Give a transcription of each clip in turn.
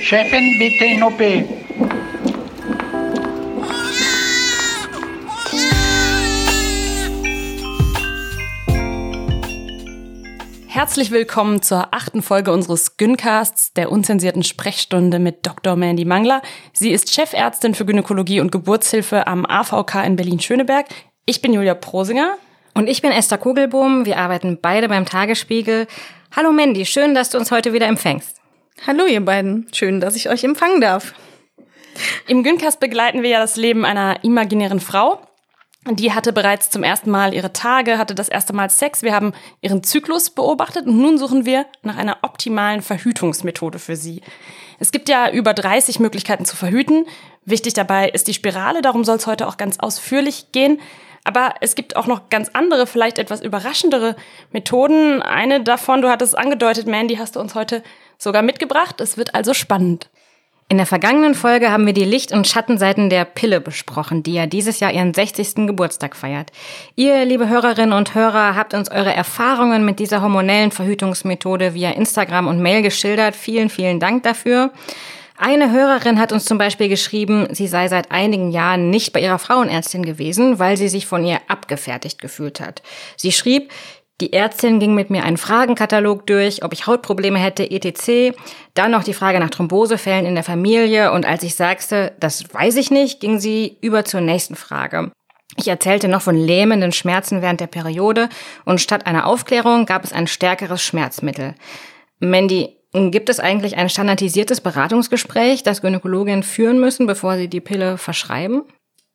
Chefin, bitte in OP. Herzlich willkommen zur achten Folge unseres Gyncasts, der unzensierten Sprechstunde mit Dr. Mandy Mangler. Sie ist Chefärztin für Gynäkologie und Geburtshilfe am AVK in Berlin-Schöneberg. Ich bin Julia Prosinger. Und ich bin Esther Kugelbohm. Wir arbeiten beide beim Tagesspiegel. Hallo Mandy, schön, dass du uns heute wieder empfängst. Hallo ihr beiden, schön, dass ich euch empfangen darf. Im Gyncast begleiten wir ja das Leben einer imaginären Frau. Die hatte bereits zum ersten Mal ihre Tage, hatte das erste Mal Sex. Wir haben ihren Zyklus beobachtet und nun suchen wir nach einer optimalen Verhütungsmethode für sie. Es gibt ja über 30 Möglichkeiten zu verhüten. Wichtig dabei ist die Spirale, darum soll es heute auch ganz ausführlich gehen. Aber es gibt auch noch ganz andere, vielleicht etwas überraschendere Methoden. Eine davon, du hattest angedeutet, Mandy, hast du uns heute sogar mitgebracht. Es wird also spannend. In der vergangenen Folge haben wir die Licht- und Schattenseiten der Pille besprochen, die ja dieses Jahr ihren 60. Geburtstag feiert. Ihr, liebe Hörerinnen und Hörer, habt uns eure Erfahrungen mit dieser hormonellen Verhütungsmethode via Instagram und Mail geschildert. Vielen, vielen Dank dafür. Eine Hörerin hat uns zum Beispiel geschrieben, sie sei seit einigen Jahren nicht bei ihrer Frauenärztin gewesen, weil sie sich von ihr abgefertigt gefühlt hat. Sie schrieb, die Ärztin ging mit mir einen Fragenkatalog durch, ob ich Hautprobleme hätte, etc. Dann noch die Frage nach Thrombosefällen in der Familie und als ich sagte, das weiß ich nicht, ging sie über zur nächsten Frage. Ich erzählte noch von lähmenden Schmerzen während der Periode und statt einer Aufklärung gab es ein stärkeres Schmerzmittel. Mandy, gibt es eigentlich ein standardisiertes Beratungsgespräch, das Gynäkologinnen führen müssen, bevor sie die Pille verschreiben?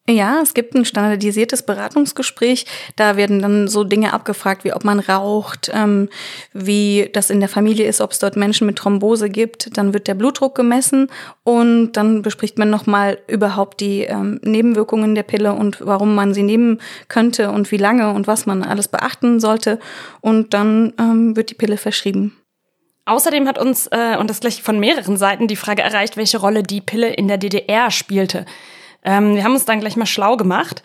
Ja, es gibt ein standardisiertes Beratungsgespräch. Da werden dann so Dinge abgefragt, wie ob man raucht, ähm, wie das in der Familie ist, ob es dort Menschen mit Thrombose gibt. Dann wird der Blutdruck gemessen und dann bespricht man nochmal überhaupt die ähm, Nebenwirkungen der Pille und warum man sie nehmen könnte und wie lange und was man alles beachten sollte. Und dann ähm, wird die Pille verschrieben. Außerdem hat uns, äh, und das gleich von mehreren Seiten, die Frage erreicht, welche Rolle die Pille in der DDR spielte. Ähm, wir haben uns dann gleich mal schlau gemacht.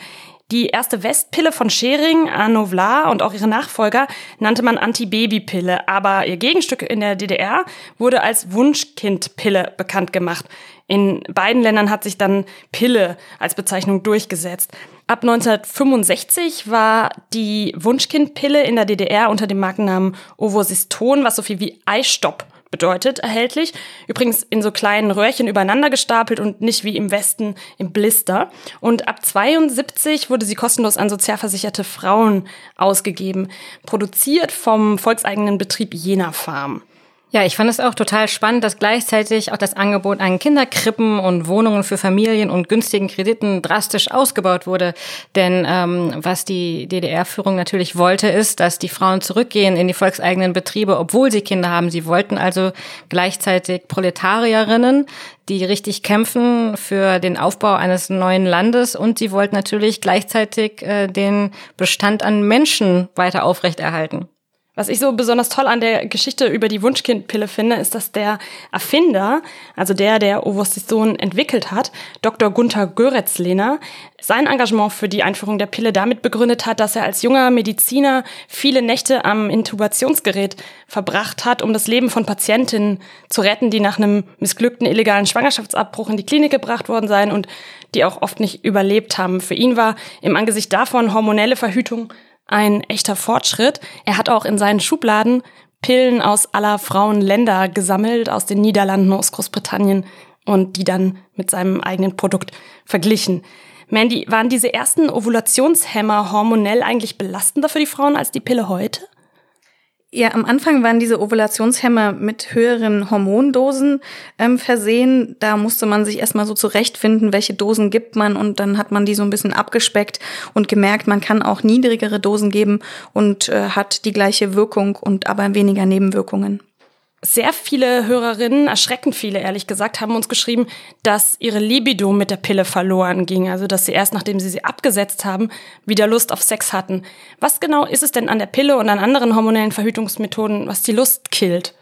Die erste Westpille von Schering, Anovlar und auch ihre Nachfolger nannte man Antibabypille, aber ihr Gegenstück in der DDR wurde als Wunschkindpille bekannt gemacht. In beiden Ländern hat sich dann Pille als Bezeichnung durchgesetzt. Ab 1965 war die Wunschkindpille in der DDR unter dem Markennamen Ovosiston, was so viel wie Eistopp bedeutet, erhältlich. Übrigens in so kleinen Röhrchen übereinander gestapelt und nicht wie im Westen im Blister. Und ab 72 wurde sie kostenlos an sozialversicherte Frauen ausgegeben. Produziert vom volkseigenen Betrieb Jena Farm. Ja, ich fand es auch total spannend, dass gleichzeitig auch das Angebot an Kinderkrippen und Wohnungen für Familien und günstigen Krediten drastisch ausgebaut wurde. Denn ähm, was die DDR-Führung natürlich wollte, ist, dass die Frauen zurückgehen in die volkseigenen Betriebe, obwohl sie Kinder haben. Sie wollten also gleichzeitig Proletarierinnen, die richtig kämpfen für den Aufbau eines neuen Landes und sie wollten natürlich gleichzeitig äh, den Bestand an Menschen weiter aufrechterhalten. Was ich so besonders toll an der Geschichte über die Wunschkindpille finde, ist, dass der Erfinder, also der, der Ovosison entwickelt hat, Dr. Gunther Göretzlehner, sein Engagement für die Einführung der Pille damit begründet hat, dass er als junger Mediziner viele Nächte am Intubationsgerät verbracht hat, um das Leben von Patientinnen zu retten, die nach einem missglückten illegalen Schwangerschaftsabbruch in die Klinik gebracht worden seien und die auch oft nicht überlebt haben. Für ihn war im Angesicht davon hormonelle Verhütung ein echter Fortschritt. Er hat auch in seinen Schubladen Pillen aus aller Frauenländer gesammelt, aus den Niederlanden, aus Großbritannien und die dann mit seinem eigenen Produkt verglichen. Mandy, waren diese ersten Ovulationshämmer hormonell eigentlich belastender für die Frauen als die Pille heute? Ja, am Anfang waren diese Ovulationshemmer mit höheren Hormondosen ähm, versehen. Da musste man sich erstmal so zurechtfinden, welche Dosen gibt man und dann hat man die so ein bisschen abgespeckt und gemerkt, man kann auch niedrigere Dosen geben und äh, hat die gleiche Wirkung und aber weniger Nebenwirkungen. Sehr viele Hörerinnen, erschreckend viele ehrlich gesagt, haben uns geschrieben, dass ihre Libido mit der Pille verloren ging. Also dass sie erst nachdem sie sie abgesetzt haben, wieder Lust auf Sex hatten. Was genau ist es denn an der Pille und an anderen hormonellen Verhütungsmethoden, was die Lust killt?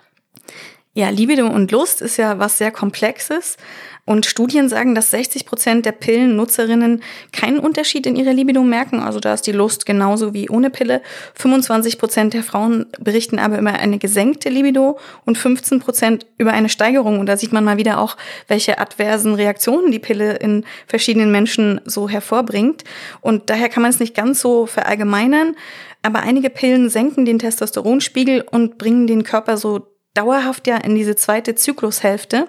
Ja, Libido und Lust ist ja was sehr Komplexes. Und Studien sagen, dass 60 Prozent der Pillennutzerinnen keinen Unterschied in ihrer Libido merken. Also da ist die Lust genauso wie ohne Pille. 25 Prozent der Frauen berichten aber über eine gesenkte Libido und 15 Prozent über eine Steigerung. Und da sieht man mal wieder auch, welche adversen Reaktionen die Pille in verschiedenen Menschen so hervorbringt. Und daher kann man es nicht ganz so verallgemeinern. Aber einige Pillen senken den Testosteronspiegel und bringen den Körper so dauerhaft ja in diese zweite Zyklushälfte.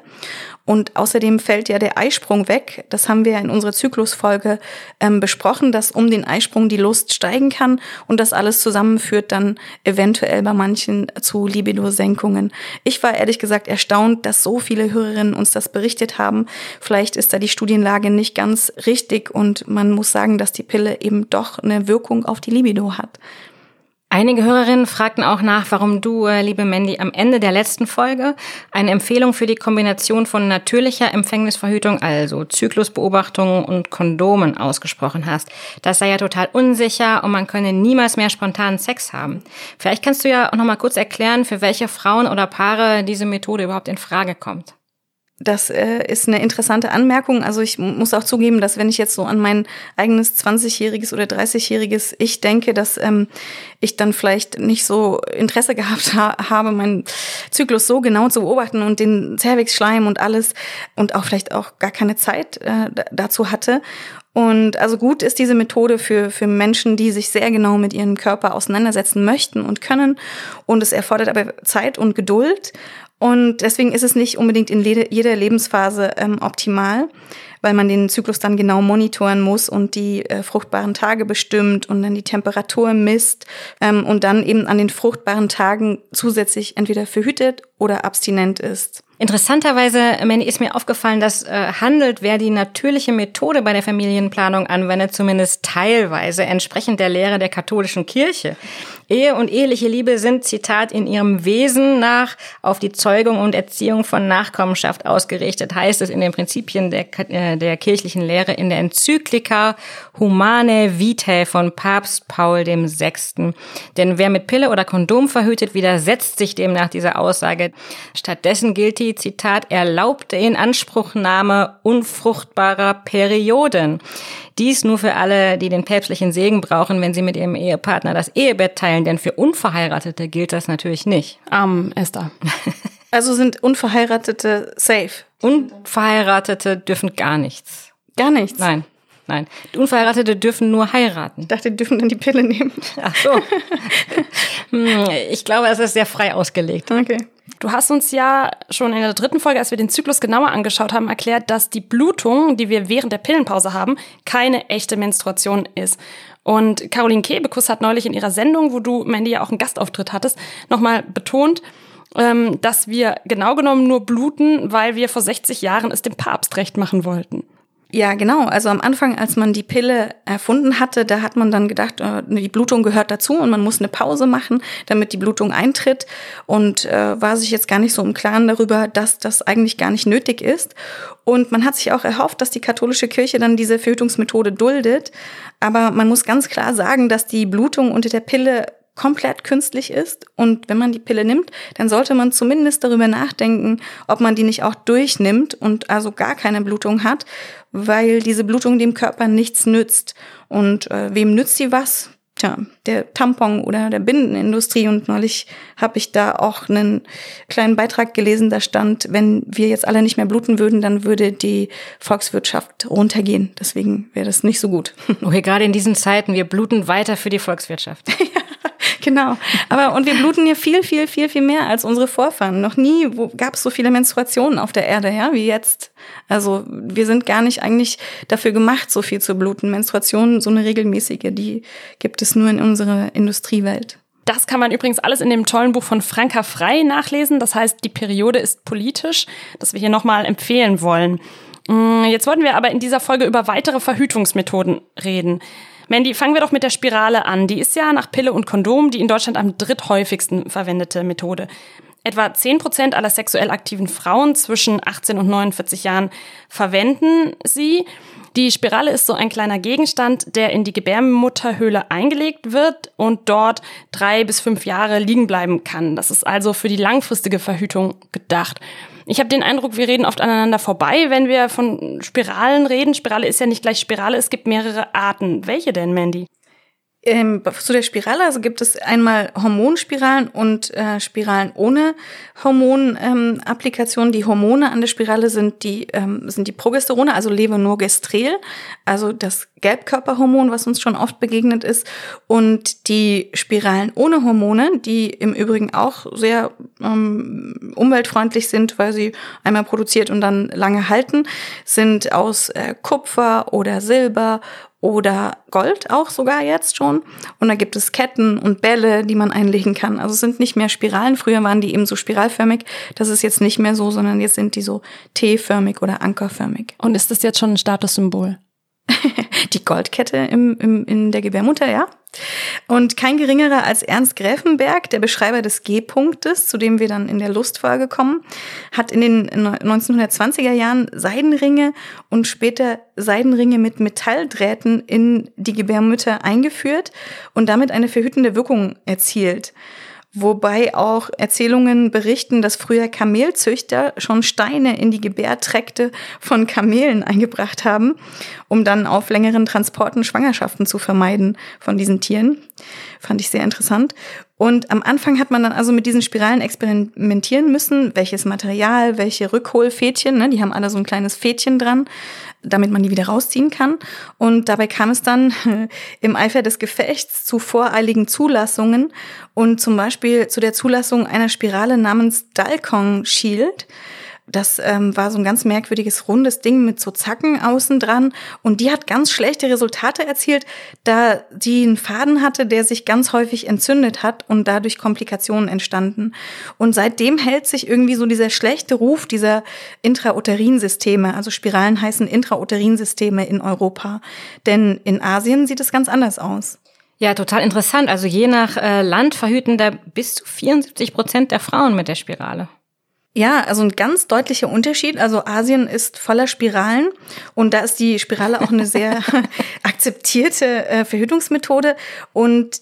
Und außerdem fällt ja der Eisprung weg. Das haben wir ja in unserer Zyklusfolge ähm, besprochen, dass um den Eisprung die Lust steigen kann und das alles zusammenführt dann eventuell bei manchen zu Libido-Senkungen. Ich war ehrlich gesagt erstaunt, dass so viele Hörerinnen uns das berichtet haben. Vielleicht ist da die Studienlage nicht ganz richtig und man muss sagen, dass die Pille eben doch eine Wirkung auf die Libido hat. Einige Hörerinnen fragten auch nach, warum du, äh, liebe Mandy, am Ende der letzten Folge eine Empfehlung für die Kombination von natürlicher Empfängnisverhütung, also Zyklusbeobachtungen und Kondomen ausgesprochen hast. Das sei ja total unsicher und man könne niemals mehr spontanen Sex haben. Vielleicht kannst du ja auch noch mal kurz erklären, für welche Frauen oder Paare diese Methode überhaupt in Frage kommt. Das äh, ist eine interessante Anmerkung. Also ich muss auch zugeben, dass wenn ich jetzt so an mein eigenes 20-jähriges oder 30-jähriges Ich denke, dass ähm, ich dann vielleicht nicht so Interesse gehabt ha habe, meinen Zyklus so genau zu beobachten und den Cervixschleim und alles und auch vielleicht auch gar keine Zeit äh, dazu hatte. Und also gut ist diese Methode für, für Menschen, die sich sehr genau mit ihrem Körper auseinandersetzen möchten und können. Und es erfordert aber Zeit und Geduld. Und deswegen ist es nicht unbedingt in jeder Lebensphase ähm, optimal, weil man den Zyklus dann genau monitoren muss und die äh, fruchtbaren Tage bestimmt und dann die Temperatur misst ähm, und dann eben an den fruchtbaren Tagen zusätzlich entweder verhütet oder abstinent ist. Interessanterweise, Manny, ist mir aufgefallen, dass äh, handelt, wer die natürliche Methode bei der Familienplanung anwendet, zumindest teilweise entsprechend der Lehre der katholischen Kirche. Ehe und eheliche Liebe sind, Zitat, in ihrem Wesen nach auf die Zeugung und Erziehung von Nachkommenschaft ausgerichtet, heißt es in den Prinzipien der, äh, der kirchlichen Lehre in der Enzyklika Humane Vitae von Papst Paul VI. Denn wer mit Pille oder Kondom verhütet, widersetzt sich demnach dieser Aussage. Stattdessen gilt die, Zitat, erlaubte Inanspruchnahme unfruchtbarer Perioden. Dies nur für alle, die den päpstlichen Segen brauchen, wenn sie mit ihrem Ehepartner das Ehebett teilen, denn für Unverheiratete gilt das natürlich nicht. Arm, Esther. Also sind Unverheiratete safe? Unverheiratete dürfen gar nichts. Gar nichts? Nein. Nein, Unverheiratete dürfen nur heiraten. Ich dachte, die dürfen dann die Pille nehmen. Ach so. Hm, ich glaube, es ist sehr frei ausgelegt. Okay. Du hast uns ja schon in der dritten Folge, als wir den Zyklus genauer angeschaut haben, erklärt, dass die Blutung, die wir während der Pillenpause haben, keine echte Menstruation ist. Und Caroline Kebekus hat neulich in ihrer Sendung, wo du, Mandy, ja auch einen Gastauftritt hattest, nochmal betont, ähm, dass wir genau genommen nur bluten, weil wir vor 60 Jahren es dem Papst recht machen wollten. Ja, genau. Also am Anfang, als man die Pille erfunden hatte, da hat man dann gedacht, äh, die Blutung gehört dazu und man muss eine Pause machen, damit die Blutung eintritt und äh, war sich jetzt gar nicht so im Klaren darüber, dass das eigentlich gar nicht nötig ist. Und man hat sich auch erhofft, dass die katholische Kirche dann diese Verhütungsmethode duldet. Aber man muss ganz klar sagen, dass die Blutung unter der Pille komplett künstlich ist. Und wenn man die Pille nimmt, dann sollte man zumindest darüber nachdenken, ob man die nicht auch durchnimmt und also gar keine Blutung hat, weil diese Blutung dem Körper nichts nützt. Und äh, wem nützt sie was? Tja, der Tampon oder der Bindenindustrie. Und neulich habe ich da auch einen kleinen Beitrag gelesen, da stand, wenn wir jetzt alle nicht mehr bluten würden, dann würde die Volkswirtschaft runtergehen. Deswegen wäre das nicht so gut. Okay, gerade in diesen Zeiten, wir bluten weiter für die Volkswirtschaft. ja. Genau. Aber und wir bluten hier viel, viel, viel, viel mehr als unsere Vorfahren. Noch nie gab es so viele Menstruationen auf der Erde, ja, wie jetzt. Also wir sind gar nicht eigentlich dafür gemacht, so viel zu bluten. Menstruationen, so eine regelmäßige, die gibt es nur in unserer Industriewelt. Das kann man übrigens alles in dem tollen Buch von Franka Frei nachlesen. Das heißt, die Periode ist politisch, das wir hier nochmal empfehlen wollen. Mm, jetzt wollten wir aber in dieser Folge über weitere Verhütungsmethoden reden. Mandy, fangen wir doch mit der Spirale an. Die ist ja nach Pille und Kondom die in Deutschland am dritthäufigsten verwendete Methode. Etwa 10 Prozent aller sexuell aktiven Frauen zwischen 18 und 49 Jahren verwenden sie. Die Spirale ist so ein kleiner Gegenstand, der in die Gebärmutterhöhle eingelegt wird und dort drei bis fünf Jahre liegen bleiben kann. Das ist also für die langfristige Verhütung gedacht. Ich habe den Eindruck, wir reden oft aneinander vorbei, wenn wir von Spiralen reden. Spirale ist ja nicht gleich Spirale, es gibt mehrere Arten. Welche denn, Mandy? Ähm, zu der Spirale, also gibt es einmal Hormonspiralen und äh, Spiralen ohne Hormonapplikationen. Ähm, die Hormone an der Spirale sind die, ähm, sind die Progesterone, also Levonorgestrel, also das Gelbkörperhormon, was uns schon oft begegnet ist. Und die Spiralen ohne Hormone, die im Übrigen auch sehr ähm, umweltfreundlich sind, weil sie einmal produziert und dann lange halten, sind aus äh, Kupfer oder Silber oder Gold auch sogar jetzt schon. Und da gibt es Ketten und Bälle, die man einlegen kann. Also es sind nicht mehr Spiralen. Früher waren die eben so spiralförmig. Das ist jetzt nicht mehr so, sondern jetzt sind die so T-förmig oder ankerförmig. Und ist das jetzt schon ein Statussymbol? die Goldkette im, im, in der Gebärmutter, ja. Und kein geringerer als Ernst Gräfenberg, der Beschreiber des G-Punktes, zu dem wir dann in der Lustfolge kommen, hat in den 1920er Jahren Seidenringe und später Seidenringe mit Metalldrähten in die Gebärmutter eingeführt und damit eine verhütende Wirkung erzielt. Wobei auch Erzählungen berichten, dass früher Kamelzüchter schon Steine in die Gebärträkte von Kamelen eingebracht haben, um dann auf längeren Transporten Schwangerschaften zu vermeiden von diesen Tieren. Fand ich sehr interessant. Und am Anfang hat man dann also mit diesen Spiralen experimentieren müssen, welches Material, welche Rückholfädchen, ne, die haben alle so ein kleines Fädchen dran, damit man die wieder rausziehen kann. Und dabei kam es dann im Eifer des Gefechts zu voreiligen Zulassungen und zum Beispiel zu der Zulassung einer Spirale namens Dalkong Shield. Das ähm, war so ein ganz merkwürdiges rundes Ding mit so Zacken außen dran. Und die hat ganz schlechte Resultate erzielt, da die einen Faden hatte, der sich ganz häufig entzündet hat und dadurch Komplikationen entstanden. Und seitdem hält sich irgendwie so dieser schlechte Ruf dieser Intrauterinsysteme, also Spiralen heißen Intrauterinsysteme in Europa. Denn in Asien sieht es ganz anders aus. Ja, total interessant. Also je nach äh, Land verhüten da bis zu 74 Prozent der Frauen mit der Spirale. Ja, also ein ganz deutlicher Unterschied. Also Asien ist voller Spiralen und da ist die Spirale auch eine sehr akzeptierte äh, Verhütungsmethode und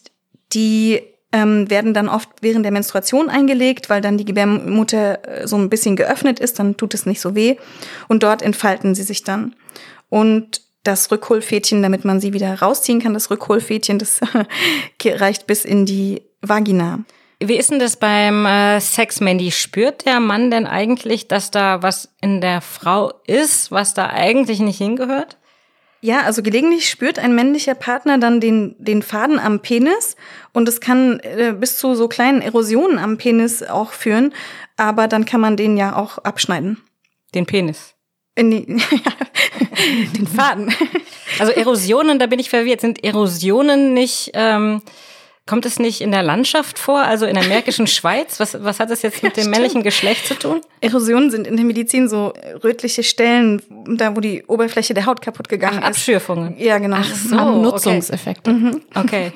die ähm, werden dann oft während der Menstruation eingelegt, weil dann die Gebärmutter äh, so ein bisschen geöffnet ist, dann tut es nicht so weh und dort entfalten sie sich dann. Und das Rückholfädchen, damit man sie wieder rausziehen kann, das Rückholfädchen, das reicht bis in die Vagina. Wie ist denn das beim äh, Sex, Mandy? Spürt der Mann denn eigentlich, dass da was in der Frau ist, was da eigentlich nicht hingehört? Ja, also gelegentlich spürt ein männlicher Partner dann den, den Faden am Penis und es kann äh, bis zu so kleinen Erosionen am Penis auch führen, aber dann kann man den ja auch abschneiden. Den Penis? In die, den Faden. Also Erosionen, da bin ich verwirrt. Sind Erosionen nicht ähm, Kommt es nicht in der Landschaft vor, also in der märkischen Schweiz? Was, was hat das jetzt mit dem männlichen Geschlecht zu tun? Erosionen sind in der Medizin so rötliche Stellen, da wo die Oberfläche der Haut kaputt gegangen Ach, ist. Abschürfungen. Ja, genau. Ach so, Nutzungseffekte. Okay. Mhm. okay.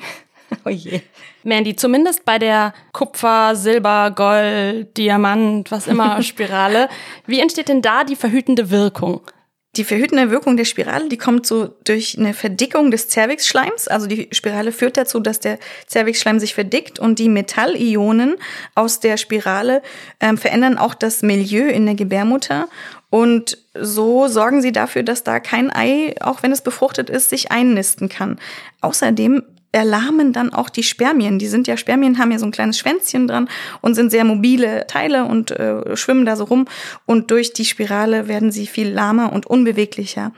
Oh je. Mandy, zumindest bei der Kupfer, Silber, Gold, Diamant, was immer Spirale, wie entsteht denn da die verhütende Wirkung? Die verhütende Wirkung der Spirale, die kommt so durch eine Verdickung des Zervixschleims. Also die Spirale führt dazu, dass der Zervixschleim sich verdickt und die Metallionen aus der Spirale ähm, verändern auch das Milieu in der Gebärmutter. Und so sorgen sie dafür, dass da kein Ei, auch wenn es befruchtet ist, sich einnisten kann. Außerdem erlahmen dann auch die Spermien. Die sind ja, Spermien haben ja so ein kleines Schwänzchen dran und sind sehr mobile Teile und äh, schwimmen da so rum. Und durch die Spirale werden sie viel lahmer und unbeweglicher.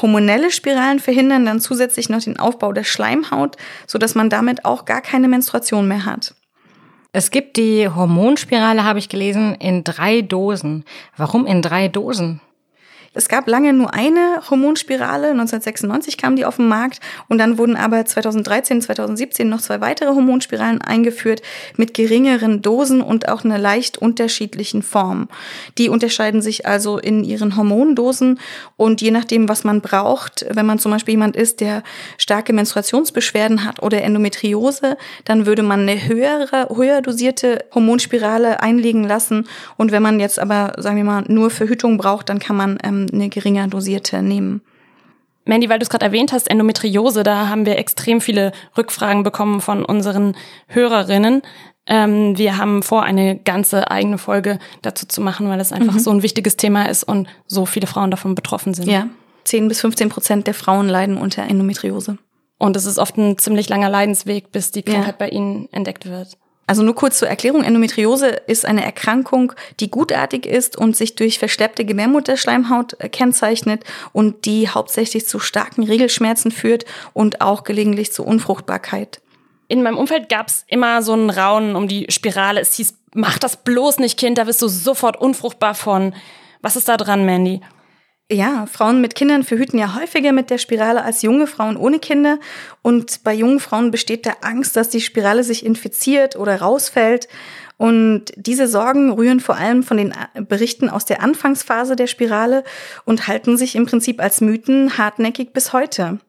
Hormonelle Spiralen verhindern dann zusätzlich noch den Aufbau der Schleimhaut, so dass man damit auch gar keine Menstruation mehr hat. Es gibt die Hormonspirale, habe ich gelesen, in drei Dosen. Warum in drei Dosen? Es gab lange nur eine Hormonspirale, 1996 kam die auf den Markt. Und dann wurden aber 2013, 2017 noch zwei weitere Hormonspiralen eingeführt mit geringeren Dosen und auch einer leicht unterschiedlichen Form. Die unterscheiden sich also in ihren Hormondosen. Und je nachdem, was man braucht, wenn man zum Beispiel jemand ist, der starke Menstruationsbeschwerden hat oder Endometriose, dann würde man eine höhere, höher dosierte Hormonspirale einlegen lassen. Und wenn man jetzt aber, sagen wir mal, nur Verhütung braucht, dann kann man ähm, eine geringer dosierte nehmen. Mandy, weil du es gerade erwähnt hast, Endometriose, da haben wir extrem viele Rückfragen bekommen von unseren Hörerinnen. Ähm, wir haben vor, eine ganze eigene Folge dazu zu machen, weil es einfach mhm. so ein wichtiges Thema ist und so viele Frauen davon betroffen sind. Ja, 10 bis 15 Prozent der Frauen leiden unter Endometriose. Und es ist oft ein ziemlich langer Leidensweg, bis die Krankheit ja. bei ihnen entdeckt wird. Also nur kurz zur Erklärung, Endometriose ist eine Erkrankung, die gutartig ist und sich durch versteppte Gebärmutterschleimhaut äh, kennzeichnet und die hauptsächlich zu starken Regelschmerzen führt und auch gelegentlich zu Unfruchtbarkeit. In meinem Umfeld gab es immer so einen Raunen um die Spirale. Es hieß, mach das bloß nicht, Kind, da wirst du sofort unfruchtbar von. Was ist da dran, Mandy? Ja, Frauen mit Kindern verhüten ja häufiger mit der Spirale als junge Frauen ohne Kinder. Und bei jungen Frauen besteht der Angst, dass die Spirale sich infiziert oder rausfällt. Und diese Sorgen rühren vor allem von den Berichten aus der Anfangsphase der Spirale und halten sich im Prinzip als Mythen hartnäckig bis heute.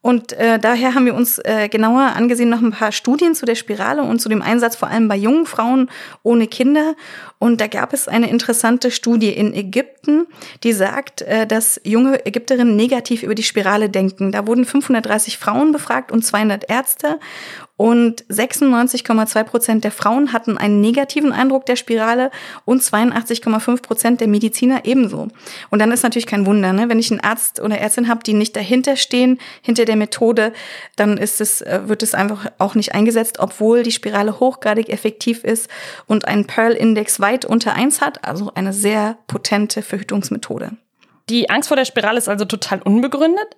Und äh, daher haben wir uns äh, genauer angesehen noch ein paar Studien zu der Spirale und zu dem Einsatz vor allem bei jungen Frauen ohne Kinder. Und da gab es eine interessante Studie in Ägypten, die sagt, äh, dass junge Ägypterinnen negativ über die Spirale denken. Da wurden 530 Frauen befragt und 200 Ärzte. Und 96,2 Prozent der Frauen hatten einen negativen Eindruck der Spirale und 82,5 Prozent der Mediziner ebenso. Und dann ist natürlich kein Wunder, ne? wenn ich einen Arzt oder Ärztin habe, die nicht dahinter stehen, hinter der Methode, dann ist es, äh, wird es einfach auch nicht eingesetzt, obwohl die Spirale hochgradig effektiv ist und einen Pearl-Index weit unter eins hat, also eine sehr potente Verhütungsmethode. Die Angst vor der Spirale ist also total unbegründet?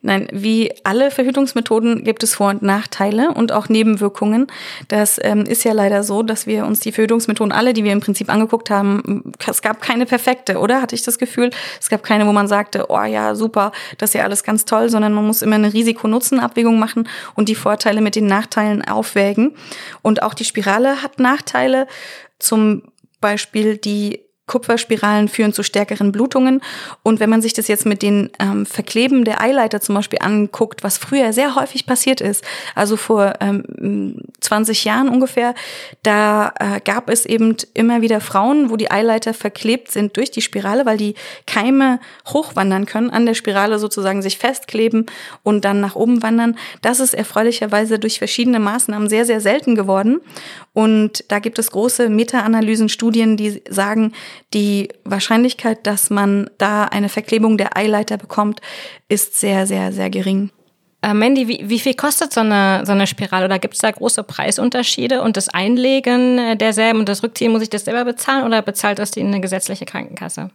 Nein, wie alle Verhütungsmethoden gibt es Vor- und Nachteile und auch Nebenwirkungen. Das ähm, ist ja leider so, dass wir uns die Verhütungsmethoden alle, die wir im Prinzip angeguckt haben, es gab keine perfekte, oder? Hatte ich das Gefühl? Es gab keine, wo man sagte, oh ja, super, das ist ja alles ganz toll, sondern man muss immer eine Risiko-Nutzen-Abwägung machen und die Vorteile mit den Nachteilen aufwägen. Und auch die Spirale hat Nachteile. Zum Beispiel die Kupferspiralen führen zu stärkeren Blutungen. Und wenn man sich das jetzt mit den ähm, Verkleben der Eileiter zum Beispiel anguckt, was früher sehr häufig passiert ist, also vor ähm, 20 Jahren ungefähr, da äh, gab es eben immer wieder Frauen, wo die Eileiter verklebt sind durch die Spirale, weil die Keime hochwandern können, an der Spirale sozusagen sich festkleben und dann nach oben wandern. Das ist erfreulicherweise durch verschiedene Maßnahmen sehr, sehr selten geworden. Und da gibt es große Meta-Analysen, Studien, die sagen, die Wahrscheinlichkeit, dass man da eine Verklebung der Eileiter bekommt, ist sehr, sehr, sehr gering. Äh, Mandy, wie, wie viel kostet so eine, so eine Spirale? Oder gibt es da große Preisunterschiede? Und das Einlegen äh, derselben und das Rückziehen, muss ich das selber bezahlen oder bezahlt das die eine gesetzliche Krankenkasse?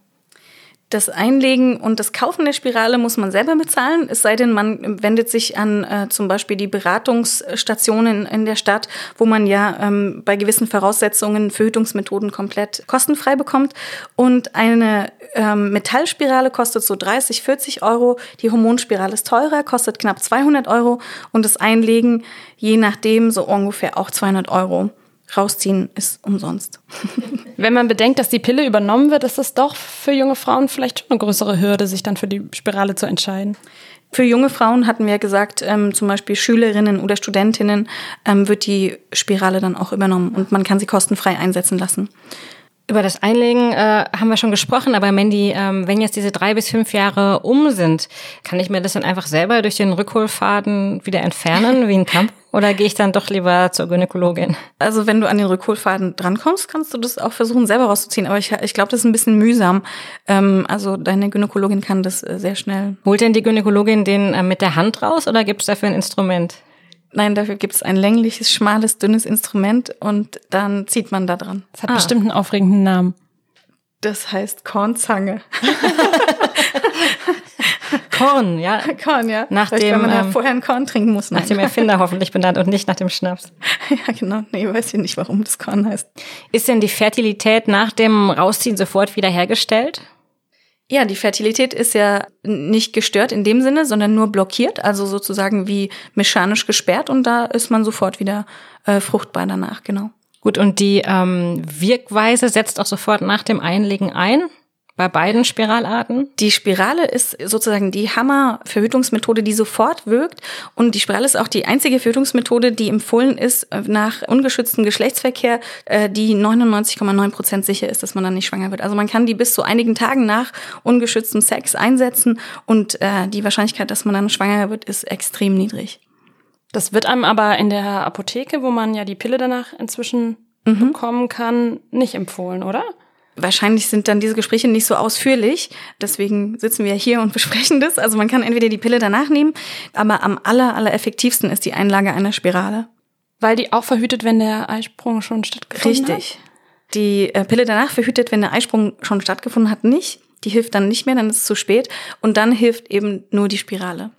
Das Einlegen und das Kaufen der Spirale muss man selber bezahlen, es sei denn, man wendet sich an äh, zum Beispiel die Beratungsstationen in der Stadt, wo man ja ähm, bei gewissen Voraussetzungen Verhütungsmethoden komplett kostenfrei bekommt. Und eine ähm, Metallspirale kostet so 30, 40 Euro. Die Hormonspirale ist teurer, kostet knapp 200 Euro. Und das Einlegen, je nachdem, so ungefähr auch 200 Euro rausziehen ist umsonst. Wenn man bedenkt, dass die Pille übernommen wird, ist das doch für junge Frauen vielleicht schon eine größere Hürde, sich dann für die Spirale zu entscheiden. Für junge Frauen hatten wir gesagt, ähm, zum Beispiel Schülerinnen oder Studentinnen, ähm, wird die Spirale dann auch übernommen und man kann sie kostenfrei einsetzen lassen. Über das Einlegen äh, haben wir schon gesprochen, aber Mandy, ähm, wenn jetzt diese drei bis fünf Jahre um sind, kann ich mir das dann einfach selber durch den Rückholfaden wieder entfernen, wie ein Tampon? Oder gehe ich dann doch lieber zur Gynäkologin? Also wenn du an den Rückholfaden drankommst, kannst du das auch versuchen, selber rauszuziehen. Aber ich, ich glaube, das ist ein bisschen mühsam. Ähm, also deine Gynäkologin kann das äh, sehr schnell. Holt denn die Gynäkologin den äh, mit der Hand raus oder gibt es dafür ein Instrument? Nein, dafür gibt es ein längliches, schmales, dünnes Instrument und dann zieht man da dran. Das hat ah. bestimmt einen aufregenden Namen. Das heißt Kornzange. Korn, ja. Korn, ja. Nach dem, wenn man ähm, vorher ein Korn trinken muss. Nein. Nach dem Erfinder hoffentlich benannt und nicht nach dem Schnaps. ja, genau. Nee, weiß ich nicht, warum das Korn heißt. Ist denn die Fertilität nach dem Rausziehen sofort wiederhergestellt? Ja, die Fertilität ist ja nicht gestört in dem Sinne, sondern nur blockiert, also sozusagen wie mechanisch gesperrt und da ist man sofort wieder äh, fruchtbar danach, genau. Gut, und die ähm, Wirkweise setzt auch sofort nach dem Einlegen ein? Bei beiden Spiralarten? Die Spirale ist sozusagen die Hammer-Verhütungsmethode, die sofort wirkt. Und die Spirale ist auch die einzige Verhütungsmethode, die empfohlen ist äh, nach ungeschütztem Geschlechtsverkehr, äh, die 99,9 Prozent sicher ist, dass man dann nicht schwanger wird. Also man kann die bis zu einigen Tagen nach ungeschütztem Sex einsetzen und äh, die Wahrscheinlichkeit, dass man dann schwanger wird, ist extrem niedrig. Das wird einem aber in der Apotheke, wo man ja die Pille danach inzwischen mhm. bekommen kann, nicht empfohlen, oder? Wahrscheinlich sind dann diese Gespräche nicht so ausführlich. Deswegen sitzen wir hier und besprechen das. Also man kann entweder die Pille danach nehmen, aber am aller, aller effektivsten ist die Einlage einer Spirale. Weil die auch verhütet, wenn der Eisprung schon stattgefunden Richtig. hat? Richtig. Die äh, Pille danach verhütet, wenn der Eisprung schon stattgefunden hat, nicht. Die hilft dann nicht mehr, dann ist es zu spät. Und dann hilft eben nur die Spirale.